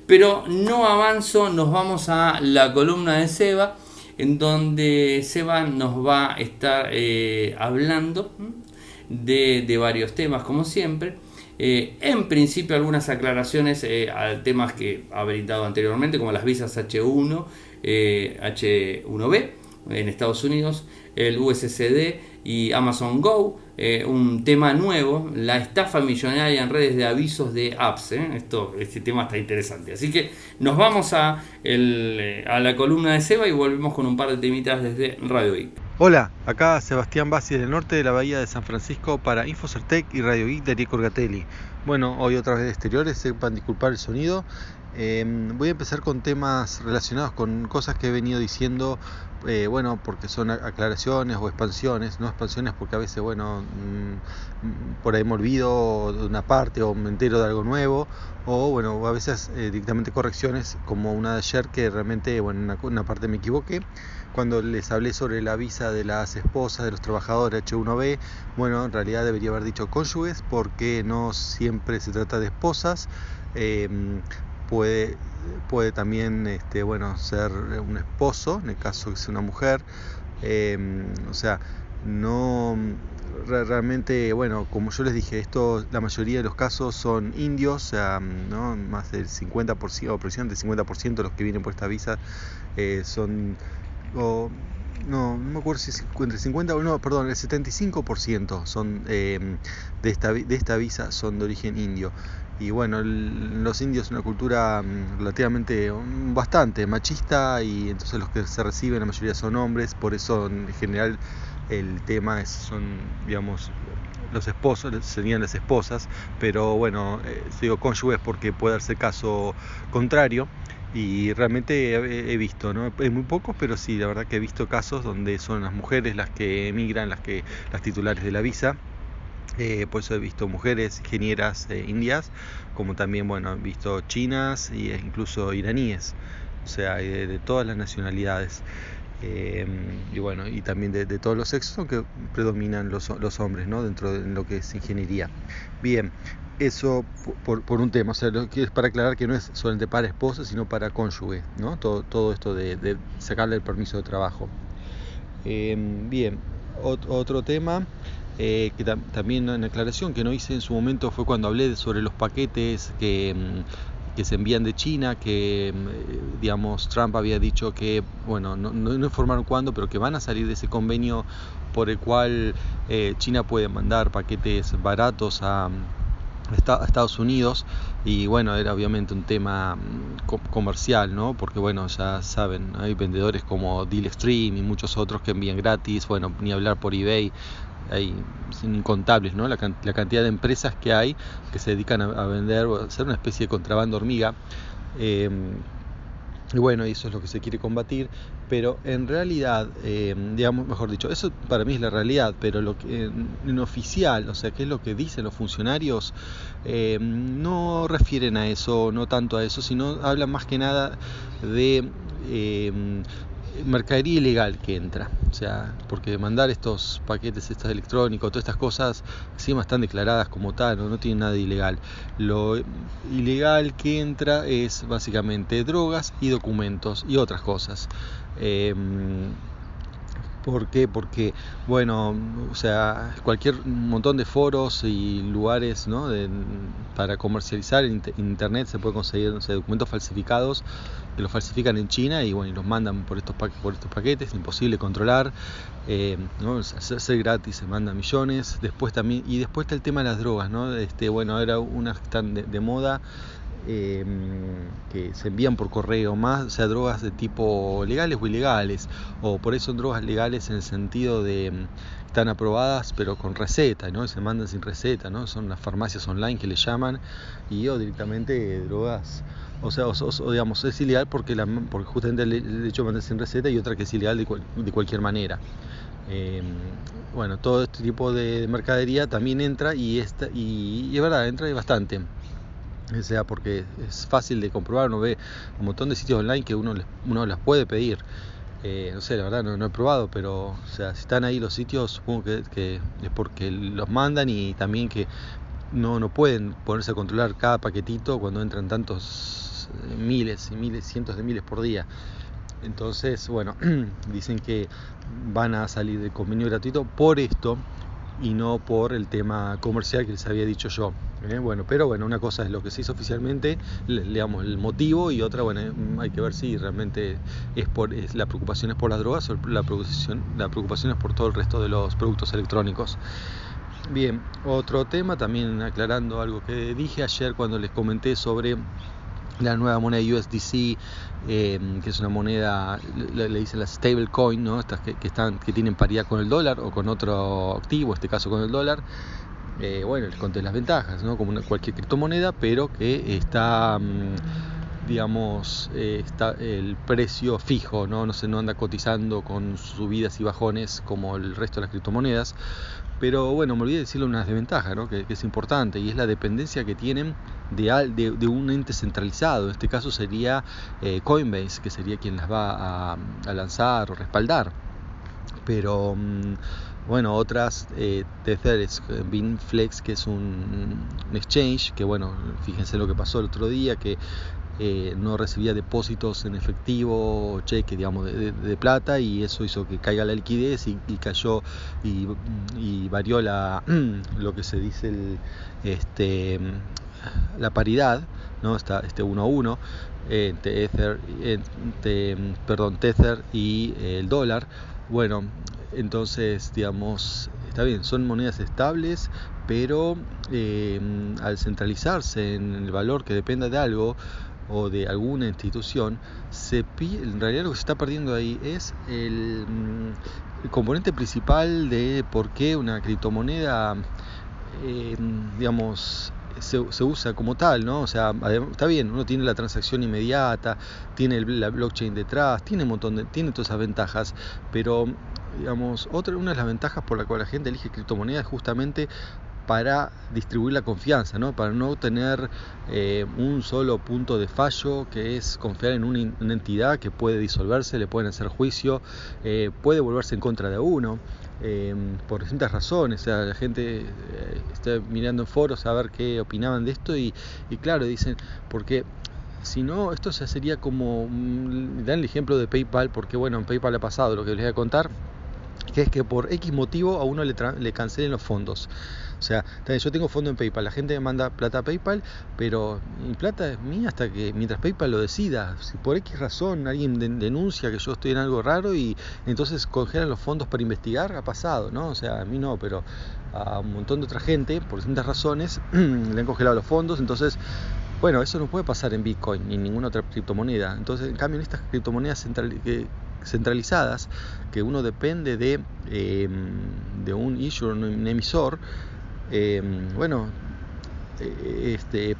Pero no avanzo, nos vamos a la columna de Seba, en donde Seba nos va a estar eh, hablando de, varios temas, como siempre. Eh, en principio algunas aclaraciones a temas que ha brindado anteriormente, como las visas H1, H1B en Estados Unidos, el USCD y Amazon Go, eh, un tema nuevo, la estafa millonaria en redes de avisos de apps. ¿eh? Esto, este tema está interesante. Así que nos vamos a, eh, a la columna de Seba y volvemos con un par de temitas desde Radio Geek. Hola, acá Sebastián Bassi del norte de la bahía de San Francisco para Infocertec y Radio Geek de Rico. Bueno, hoy otra vez de exteriores, sepan disculpar el sonido. voy a empezar con temas relacionados con cosas que he venido diciendo eh, bueno, porque son aclaraciones o expansiones, no expansiones porque a veces, bueno, mm, por ahí me olvido de una parte o me entero de algo nuevo, o bueno, a veces eh, directamente correcciones, como una de ayer que realmente, bueno, en una, una, parte me equivoqué, cuando les hablé sobre la visa de las esposas de los trabajadores H1B, bueno, en realidad debería haber dicho cónyuges, porque no siempre se trata de esposas, eh, puede puede también este, bueno, ser un esposo, en el caso que sea una mujer. Em, o sea, no realmente, bueno, como yo les dije, esto, la mayoría de los casos son indios, o sea, ¿no? más del 50%, o aproximadamente el 50% de los que vienen por esta visa eh, son, no, no me acuerdo si entre 50 o no, perdón, el 75% son em, de, esta, de esta visa son de origen indio y bueno, los indios es una cultura mm, relativamente mm, bastante machista y entonces los que se reciben la mayoría son hombres, por eso en general el tema es, son, digamos, los esposos serían las esposas, pero bueno, eh, digo cónyuges porque puede darse caso contrario. Y realmente he, visto, ¿no? Es muy pocos, pero sí, la verdad que he visto casos donde son las mujeres las que emigran, las que las titulares de la visa. Eh, por eso he visto mujeres ingenieras eh, indias, como también, bueno, he visto chinas e incluso iraníes, o sea, de todas las nacionalidades. Em, y bueno, y también de, todos los sexos, aunque predominan los, los, hombres, ¿no? Dentro de lo que es ingeniería. Bien, eso por, por, un tema, o sea, lo que es para aclarar que no es solamente para esposa, sino para cónyuge, ¿no? Todo, todo esto de, sacarle el permiso de trabajo. Em, bien, otro tema. Eh, que también en aclaración que no hice en su momento fue cuando hablé sobre los paquetes que, em, que se envían de China, que mm, digamos Trump había dicho que, bueno, no, no, informaron cuándo, pero que van a salir de ese convenio por el cual eh, China puede mandar paquetes baratos a, Estados Unidos y bueno, era obviamente un tema mm, comercial, ¿no? Porque bueno, ya saben, hay vendedores como Deal Extreme y muchos otros que envían gratis, bueno, ni hablar por eBay, hay incontables, ¿no? La, cantidad de empresas que hay que se dedican a, vender a hacer una especie de contrabando hormiga. Eh, y bueno, eso es lo que se quiere combatir, pero en realidad, eh, digamos, mejor dicho, eso para mí es la realidad, pero lo que en, oficial, o sea, qué es lo que dicen los funcionarios, eh, no refieren a eso, no tanto a eso, sino hablan más que nada de mercadería ilegal que entra. O sea, porque mandar estos paquetes estos electrónicos, todas estas cosas, encima están declaradas como tal, no, no tienen nada de ilegal. Lo ilegal que entra es básicamente drogas y documentos y otras cosas. Em, ¿Por qué? Porque, bueno, o sea, cualquier montón de foros y lugares ¿no? para comercializar en internet se puede conseguir documentos falsificados que los falsifican en China y bueno, y los mandan por estos, por estos paquetes, imposible controlar, eh, ¿no? hacer gratis se mandan millones. Después también, y después está el tema de las drogas, ¿no? Este, bueno, era unas que están de moda Em, que se envían por correo, más sea drogas de tipo legales o ilegales, o por eso son drogas legales en el sentido de em, están aprobadas pero con receta, ¿no? se mandan sin receta, ¿no? son las farmacias online que le llaman, y o directamente drogas, o sea, o, digamos, es ilegal porque, la, porque justamente el, hecho de mandar sin receta y otra que es ilegal de, de cualquier manera. Em, bueno, todo este tipo de mercadería también entra y, esta, y, y es verdad, entra bastante sea porque es fácil de comprobar, uno ve un montón de sitios online que uno, uno las puede pedir. Eh, no sé, la verdad no, he probado, pero o sea, si están ahí los sitios, supongo que, es porque los mandan y también que no, no pueden ponerse a controlar cada paquetito cuando entran tantos eh, miles y miles, cientos de miles por día. Entonces, bueno, dicen que van a salir de convenio gratuito por esto y no por el tema comercial que les había dicho yo. ¿eh? bueno, pero bueno, una cosa es lo que se hizo oficialmente, digamos, el motivo y otra, bueno, hay que ver si realmente es por la preocupación es por las drogas o la preocupación, la preocupación es por todo el resto de los productos electrónicos. Bien, otro tema, también aclarando algo que dije ayer cuando les comenté sobre la nueva moneda USDC, eh, que es una moneda, le, dicen la stablecoin, ¿no? Estas que, que, están, que tienen paridad con el dólar o con otro activo, en este caso con el dólar. Eh, bueno, les conté las ventajas, ¿no? como cualquier criptomoneda, pero que está, mm, digamos, eh, está el precio fijo, ¿no? No, se, no anda cotizando con subidas y bajones como el resto de las criptomonedas. Pero bueno, me olvidé decirle una desventaja, ¿no? que, es importante, y es la dependencia que tienen de, de, un ente centralizado. En este caso sería eh, Coinbase, que sería quien las va a, lanzar o respaldar. Pero mm, bueno, otras eh, Tether eh, Binflex, que es un, exchange, que bueno, fíjense lo que pasó el otro día, que eh, no recibía depósitos en efectivo o cheque, digamos, de, plata y eso hizo que caiga la liquidez y, cayó y, varió la, lo que se dice el, este, la paridad, ¿no? Está este 1 a 1 entre, Ether, perdón, Tether y el dólar. Bueno, entonces, digamos, está bien, son monedas estables, pero eh, al centralizarse en el valor que dependa de algo o de alguna institución, se en realidad lo que se está perdiendo ahí es el, el componente principal de por qué una criptomoneda, eh, digamos, se, usa como tal, ¿no? O sea, está bien, uno tiene la transacción inmediata, tiene la blockchain detrás, tiene un montón de, tiene todas esas ventajas, pero digamos, otra, una de las ventajas por la cual la gente elige criptomonedas es justamente para distribuir la confianza, ¿no? para no tener eh, un solo punto de fallo que es confiar en una, entidad que puede disolverse, le pueden hacer juicio, eh, puede volverse en contra de uno. Eh, por distintas razones, o sea, la gente está mirando en foros a ver qué opinaban de esto y, claro, dicen, porque si no, esto ya sería como, dan el ejemplo de PayPal, porque bueno, en PayPal ha pasado lo que les voy a contar, que es que por X motivo a uno le cancelen los fondos. O sea, yo tengo fondo en PayPal, la gente me manda plata a PayPal, pero mi plata es mía hasta que mientras PayPal lo decida. Si por X razón alguien denuncia que yo estoy en algo raro y entonces congelan los fondos para investigar, ha pasado, ¿no? O sea, a mí no, pero a un montón de otra gente, por distintas razones, le han congelado los fondos, entonces bueno, eso no puede pasar en Bitcoin ni en ninguna otra criptomoneda. Entonces, en cambio, en estas criptomonedas centralizadas, que uno depende de, eh, de un issuer, un emisor, Em, bueno, eh, este,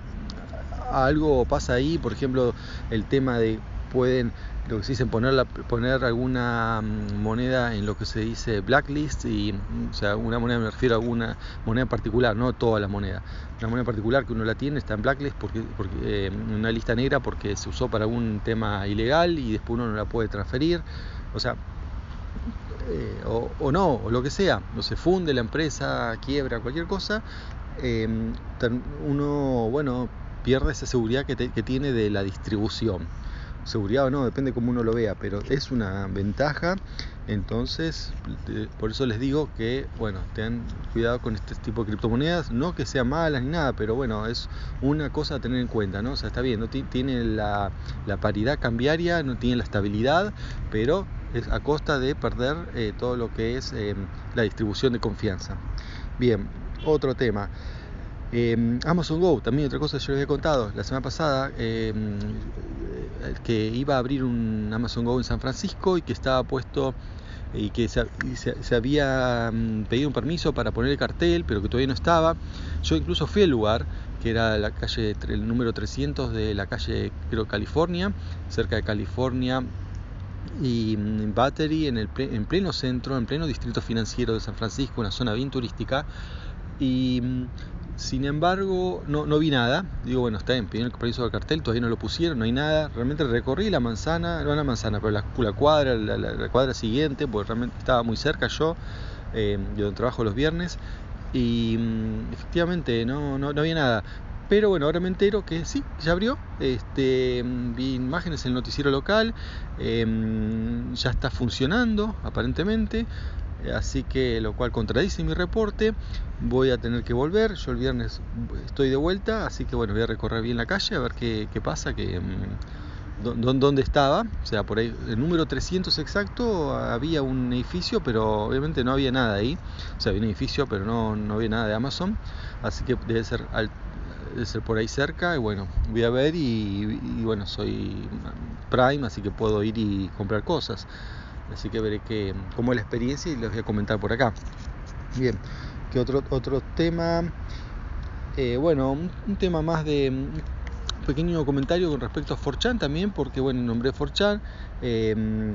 algo pasa ahí, por ejemplo, el tema de pueden, lo que se dice, poner, poner alguna mm, moneda en lo que se dice blacklist, y, mm, o sea, una moneda me refiero a alguna moneda particular, no toda la moneda. Una moneda particular que uno la tiene está en blacklist, porque, porque eh, una lista negra porque se usó para algún tema ilegal y después uno no la puede transferir. O sea, eh, o, no, o lo que sea, no se funde la empresa, quiebra, cualquier cosa, em, uno, bueno, pierde esa seguridad que, tiene de la distribución. Seguridad o no, depende cómo uno lo vea, pero es una ventaja. Entonces, por eso les digo que, bueno, tengan cuidado con este tipo de criptomonedas. No que sean malas ni nada, pero bueno, es una cosa a tener en cuenta, ¿no? O sea, está bien, no tiene la, la paridad cambiaria, no tiene la estabilidad, pero es a costa de perder eh, todo lo que es eh, la distribución de confianza. Bien, otro tema. Eh, Amazon Go, también otra cosa que yo les había contado la semana pasada, que iba a abrir un Amazon Go en San Francisco y que estaba puesto y que se, había mm, pedido un permiso para poner el cartel, pero que todavía no estaba. Yo incluso fui al lugar, que era la calle, el número 300 de la calle, creo, California, cerca de California, y Battery en, el en pleno centro, en pleno distrito financiero de San Francisco, una zona bien turística. Y sin embargo, no, no vi nada. Digo, bueno, está bien, pidieron el permiso del cartel, todavía no lo pusieron, no hay nada. Realmente recorrí la manzana, no la manzana, pero la, cuadra, la, cuadra siguiente, porque realmente estaba muy cerca yo, eh, yo trabajo los viernes. Y mm, efectivamente no, no, había nada. Pero bueno, ahora me entero que sí, ya abrió. Este, vi imágenes en el noticiero local. Em, ya está funcionando, aparentemente. Así que lo cual contradice mi reporte. Voy a tener que volver. Yo el viernes estoy de vuelta. Así que bueno, voy a recorrer bien la calle a ver qué, pasa. Que, em, dónde estaba, o sea, por ahí, el número 300 exacto, había un edificio, pero obviamente no había nada ahí, o sea, había un edificio, pero no, no había nada de Amazon, así que debe ser al, de ser por ahí cerca y bueno, voy a ver y, bueno, soy Prime, así que puedo ir y comprar cosas. Así que veré que, cómo es la experiencia y les voy a comentar por acá. Bien, que otro, otro tema, eh, bueno, un, tema más de un pequeño comentario con respecto a Forchan también, porque bueno, nombré Forchan. Eh,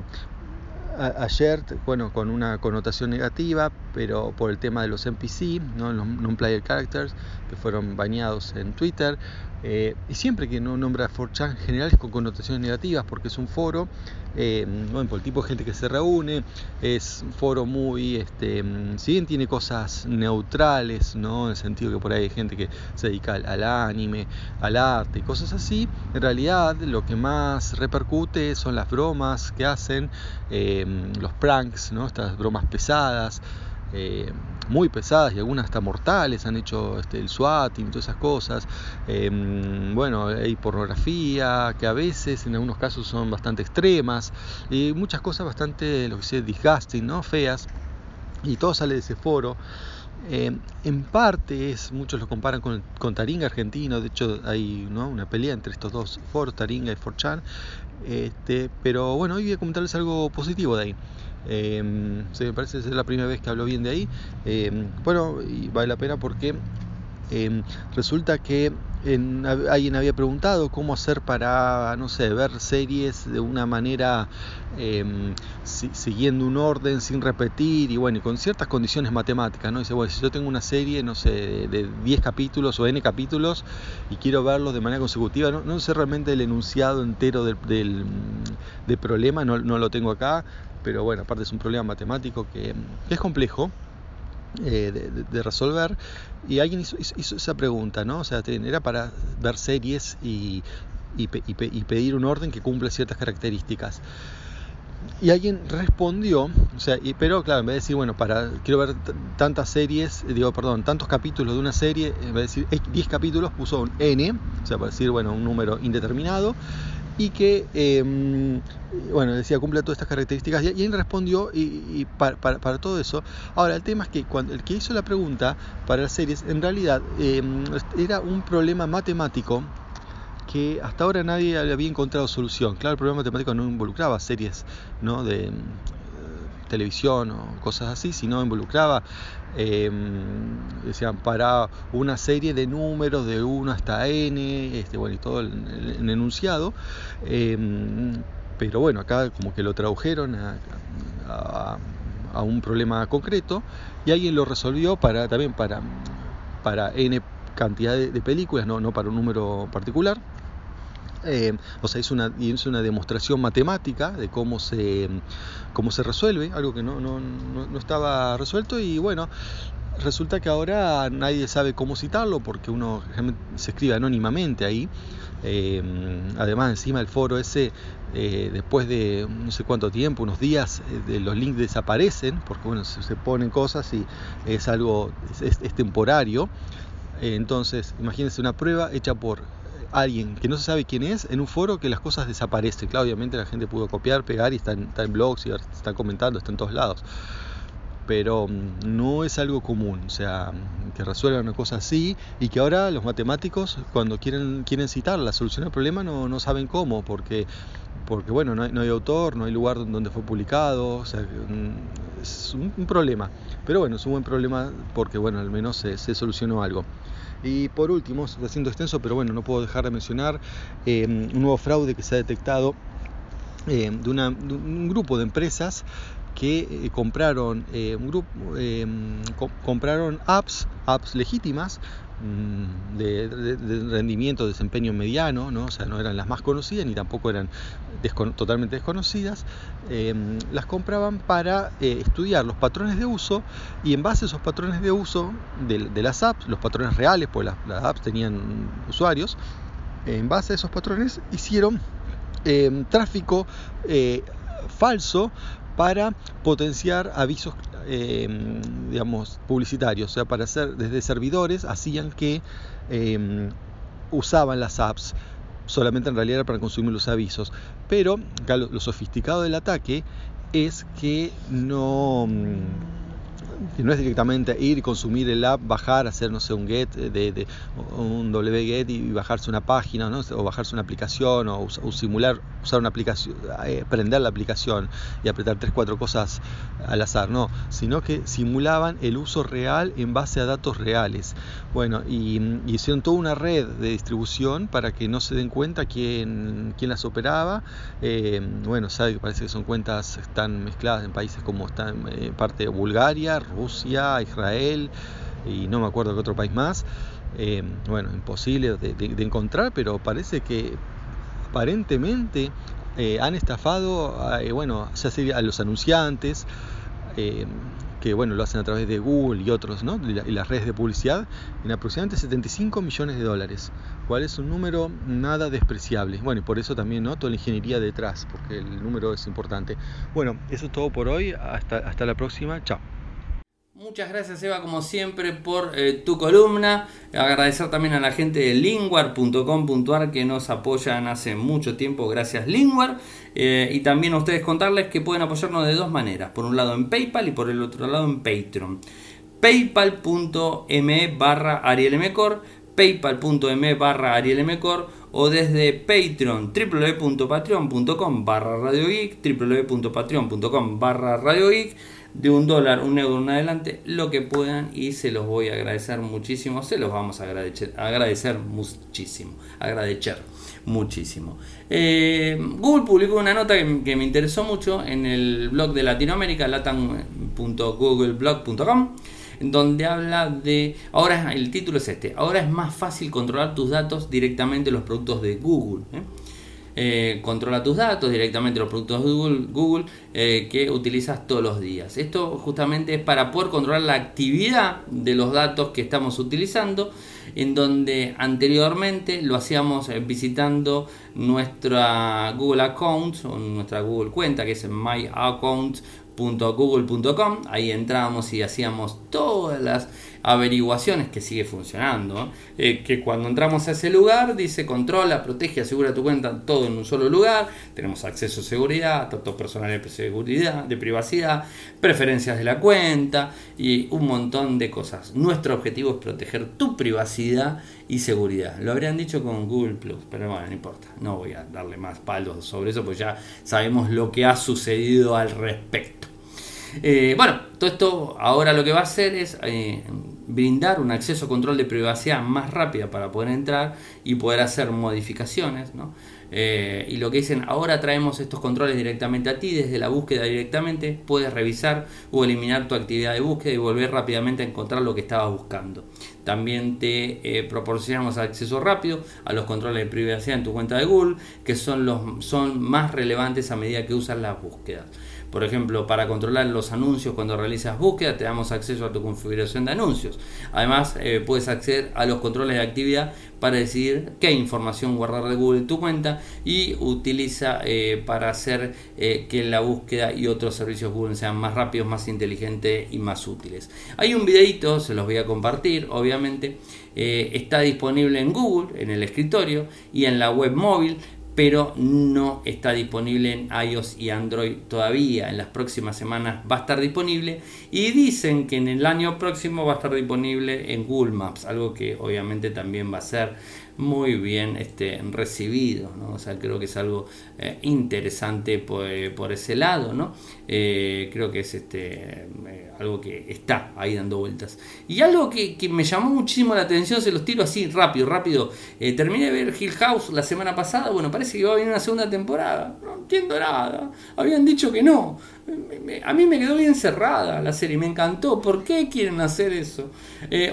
ayer, bueno, con una connotación negativa, pero por el tema de los NPC, ¿no? los non-player characters, que fueron bañados en Twitter, eh, y siempre que no nombra 4chan en general es con connotaciones negativas porque es un foro, eh, bueno, por el tipo de gente que se reúne, es un foro muy, este, si bien tiene cosas neutrales, ¿no? en el sentido que por ahí hay gente que se dedica al, anime, al arte y cosas así, en realidad lo que más repercute son las bromas que hacen, eh, los pranks, ¿no? estas bromas pesadas. Eh, muy pesadas y algunas hasta mortales, han hecho este, el swatting, todas esas cosas. Em, bueno, hay pornografía, que a veces en algunos casos son bastante extremas, y muchas cosas bastante, lo que sé, disgusting, ¿no? feas, y todo sale de ese foro. Em, en parte es, muchos lo comparan con, con Taringa argentino, de hecho hay ¿no? una pelea entre estos dos foros, Taringa y Forchan, este, pero bueno, hoy voy a comentarles algo positivo de ahí. Em, me parece que es la primera vez que hablo bien de ahí. Em, bueno, y vale la pena porque em, resulta que alguien había preguntado cómo hacer para, no sé, ver series de una manera siguiendo un orden sin repetir y bueno, y con ciertas condiciones matemáticas, ¿no? Dice, bueno, si yo tengo una serie, no sé, de 10 capítulos o N capítulos y quiero verlos de manera consecutiva, no, sé realmente el enunciado entero del, del, problema, no, no lo tengo acá, pero bueno, aparte es un problema matemático que, es complejo. Eh, de, resolver y alguien hizo, esa pregunta, ¿no? O sea, era para ver series y, pedir un orden que cumpla ciertas características. Y alguien respondió, o sea, pero claro, en vez de decir, bueno, para quiero ver tantas series, digo, perdón, tantos capítulos de una serie, en vez de decir 10 capítulos, puso un n, o sea, para decir, bueno, un número indeterminado, y que, em, bueno, decía, cumple todas estas características. Y, él respondió y, para, todo eso. Ahora, el tema es que cuando el que hizo la pregunta para las series, en realidad em, era un problema matemático que hasta ahora nadie había encontrado solución. Claro, el problema matemático no involucraba series ¿no? de em, televisión o cosas así, sino involucraba Em, decían, para una serie de números de 1 hasta n, este, bueno, y todo el, enunciado. Em, pero bueno, acá como que lo tradujeron a, un problema concreto y alguien lo resolvió para también para, para n cantidad de, películas, no, no para un número particular. Eh, o sea, es una, es demostración matemática de cómo se, cómo se resuelve, algo que no, no, no, estaba resuelto y bueno, resulta que ahora nadie sabe cómo citarlo porque uno se escribe anónimamente ahí. Eh, además, encima el foro ese, eh, después de no sé cuánto tiempo, unos días, los links desaparecen porque bueno, se, ponen cosas y es algo, es, es temporario. entonces, imagínense una prueba hecha por alguien que no se sabe quién es en un foro que las cosas desaparecen. Claro, obviamente la gente pudo copiar, pegar y está en, blogs y está comentando, está en todos lados. Pero mm, no es algo común, o sea, que resuelvan una cosa así y que ahora los matemáticos cuando quieren, quieren citar la solución al problema no, no saben cómo, porque, porque bueno, no hay, autor, no hay lugar donde fue publicado, o sea, mm, es un, problema. Pero bueno, es un buen problema porque bueno, al menos se, se solucionó algo. Y por último, siendo extenso, pero bueno, no puedo dejar de mencionar eh, un nuevo fraude que se ha detectado eh, de, un grupo de empresas que eh, compraron un grupo compraron apps apps legítimas Mm, de, rendimiento, desempeño mediano, ¿no? o sea, no eran las más conocidas ni tampoco eran totalmente desconocidas, em, las compraban para eh, estudiar los patrones de uso y en base a esos patrones de uso de, las apps, los patrones reales, pues las, apps tenían usuarios, en base a esos patrones hicieron em, tráfico eh, falso para potenciar avisos Em, digamos, publicitarios, o sea, para hacer desde servidores hacían que em, usaban las apps, solamente en realidad era para consumir los avisos. Pero lo sofisticado del ataque es que no no es directamente ir consumir el app, bajar, hacer, no sé, un get, de, un wget y bajarse una página, ¿no? o bajarse una aplicación, o, simular, usar una aplicación, eh, prender la aplicación y apretar tres, cuatro cosas al azar, no, sino que simulaban el uso real en base a datos reales. Bueno, y, hicieron toda una red de distribución para que no se den cuenta quién, quién las operaba. Eh, bueno, sabe que parece que son cuentas están mezcladas en países como están eh, parte de Bulgaria, Rusia, Israel y no me acuerdo qué otro país más. Eh, bueno, imposible de, encontrar, pero parece que aparentemente eh, han estafado eh, bueno, a los anunciantes, que bueno, lo hacen a través de Google y otros, ¿no? y, las redes de publicidad, en aproximadamente 75 millones de dólares, cual es un número nada despreciable. Bueno, y por eso también ¿no? toda la ingeniería detrás, porque el número es importante. Bueno, eso es todo por hoy, hasta, hasta la próxima, chao. Muchas gracias Eva como siempre por eh, tu columna. Agradecer también a la gente de linguar.com.ar que nos apoyan hace mucho tiempo. Gracias Linguar. Eh, y también a ustedes contarles que pueden apoyarnos de dos maneras. Por un lado en PayPal y por el otro lado en Patreon. Paypal.me barra arielmcor. Paypal.me barra arielmcor o desde Patreon, www.patreon.com barra Radio Geek, www.patreon.com barra Radio Geek, de un dólar, un euro en adelante, lo que puedan y se los voy a agradecer muchísimo, se los vamos a agradecer, agradecer muchísimo, agradecer muchísimo. Eh, Google publicó una nota que, me interesó mucho en el blog de Latinoamérica, latam.googleblog.com donde habla de, ahora el título es este, ahora es más fácil controlar tus datos directamente en los productos de Google. ¿eh? Eh, controla tus datos directamente los productos Google, eh, que utilizas todos los días. Esto justamente es para poder controlar la actividad de los datos que estamos utilizando, en donde anteriormente lo hacíamos visitando nuestra Google Account o nuestra Google cuenta que es My Account .google.com, ahí entrábamos y hacíamos todas las averiguaciones que sigue funcionando, eh, que cuando entramos a ese lugar dice controla, protege, asegura tu cuenta todo en un solo lugar, tenemos acceso a seguridad, datos personales de seguridad, de privacidad, preferencias de la cuenta y un montón de cosas. Nuestro objetivo es proteger tu privacidad y seguridad. Lo habrían dicho con Google Plus, pero bueno, no importa, no voy a darle más palos sobre eso, pues ya sabemos lo que ha sucedido al respecto. Eh, bueno, todo esto ahora lo que va a hacer es eh, brindar un acceso a control de privacidad más rápida para poder entrar y poder hacer modificaciones. Eh, y lo que dicen, ahora traemos estos controles directamente a ti, desde la búsqueda directamente, puedes revisar o eliminar tu actividad de búsqueda y volver rápidamente a encontrar lo que estabas buscando. También te proporcionamos acceso rápido a los controles de privacidad en tu cuenta de Google, que son, los, son más relevantes a medida que usas las búsquedas. Por ejemplo, para controlar los anuncios cuando realizas búsqueda, te damos acceso a tu configuración de anuncios. Además, eh, puedes acceder a los controles de actividad para decidir qué información guardar de Google en tu cuenta y utiliza eh, para hacer eh, que la búsqueda y otros servicios Google sean más rápidos, más inteligentes y más útiles. Hay un videito, se los voy a compartir, obviamente. está disponible en Google, en el escritorio y en la web móvil pero no está disponible en iOS y Android todavía. En las próximas semanas va a estar disponible y dicen que en el año próximo va a estar disponible en Google Maps, algo que obviamente también va a ser muy bien este, recibido, ¿no? O sea, creo que es algo eh, interesante por, ese lado, ¿no? Eh, creo que es este, eh, algo que está ahí dando vueltas. Y algo que, me llamó muchísimo la atención, se los tiro así rápido, rápido. terminé de ver Hill House la semana pasada, bueno, parece que va a venir una segunda temporada, no entiendo nada, habían dicho que no. A mí me quedó bien cerrada la serie, me encantó. ¿Por qué quieren hacer eso?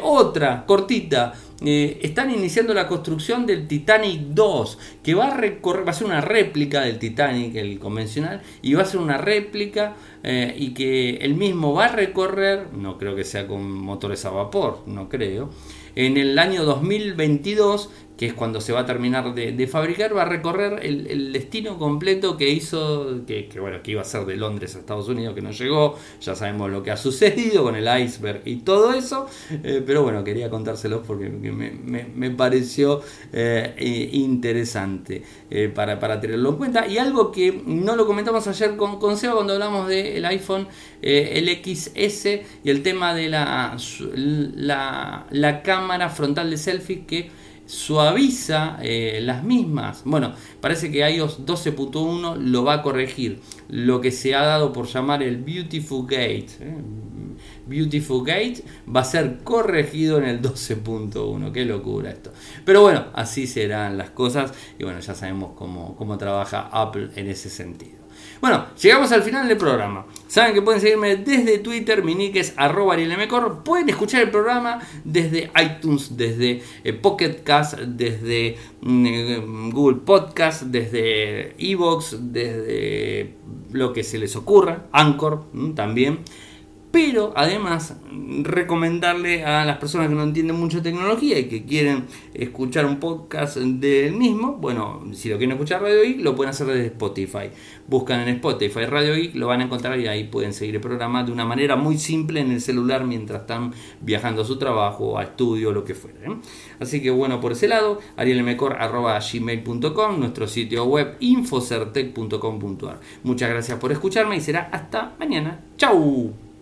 otra, cortita. Eh, están iniciando la construcción del Titanic 2, que va a, recorrer, va a ser una réplica del Titanic, el convencional, y va a ser una réplica eh, y que el mismo va a recorrer, no creo que sea con motores a vapor, no creo, en el año 2022 que es cuando se va a terminar de, fabricar, va a recorrer el, destino completo que hizo, que, bueno, que iba a ser de Londres a Estados Unidos, que no llegó, ya sabemos lo que ha sucedido con el iceberg y todo eso, eh, pero bueno, quería contárselos porque me, pareció eh, interesante eh, para, para, tenerlo en cuenta. Y algo que no lo comentamos ayer con, con Seba cuando hablamos del iPhone, el XS y el tema de la, la, la cámara frontal de selfie que suaviza eh, las mismas. Bueno, parece que iOS 12.1 lo va a corregir. Lo que se ha dado por llamar el Beautiful Gate. ¿eh? Beautiful Gate va a ser corregido en el 12.1. Qué locura esto. Pero bueno, así serán las cosas. Y bueno, ya sabemos cómo, cómo trabaja Apple en ese sentido. Bueno, llegamos al final del programa. Saben que pueden seguirme desde Twitter, mi arroba Pueden escuchar el programa desde iTunes, desde eh, desde mm, eh, Google Podcast, desde Evox, desde lo que se les ocurra, Anchor mm, también. Pero además, recomendarle a las personas que no entienden mucho tecnología y que quieren escuchar un podcast del mismo, bueno, si lo quieren escuchar Radio Geek, lo pueden hacer desde Spotify. Buscan en Spotify Radio Geek, lo van a encontrar y ahí pueden seguir el programa de una manera muy simple en el celular mientras están viajando a su trabajo, a estudio, lo que fuera. ¿eh? Así que bueno, por ese lado, arielmecor.gmail.com, nuestro sitio web infocertec.com.ar. Muchas gracias por escucharme y será hasta mañana. ¡Chao!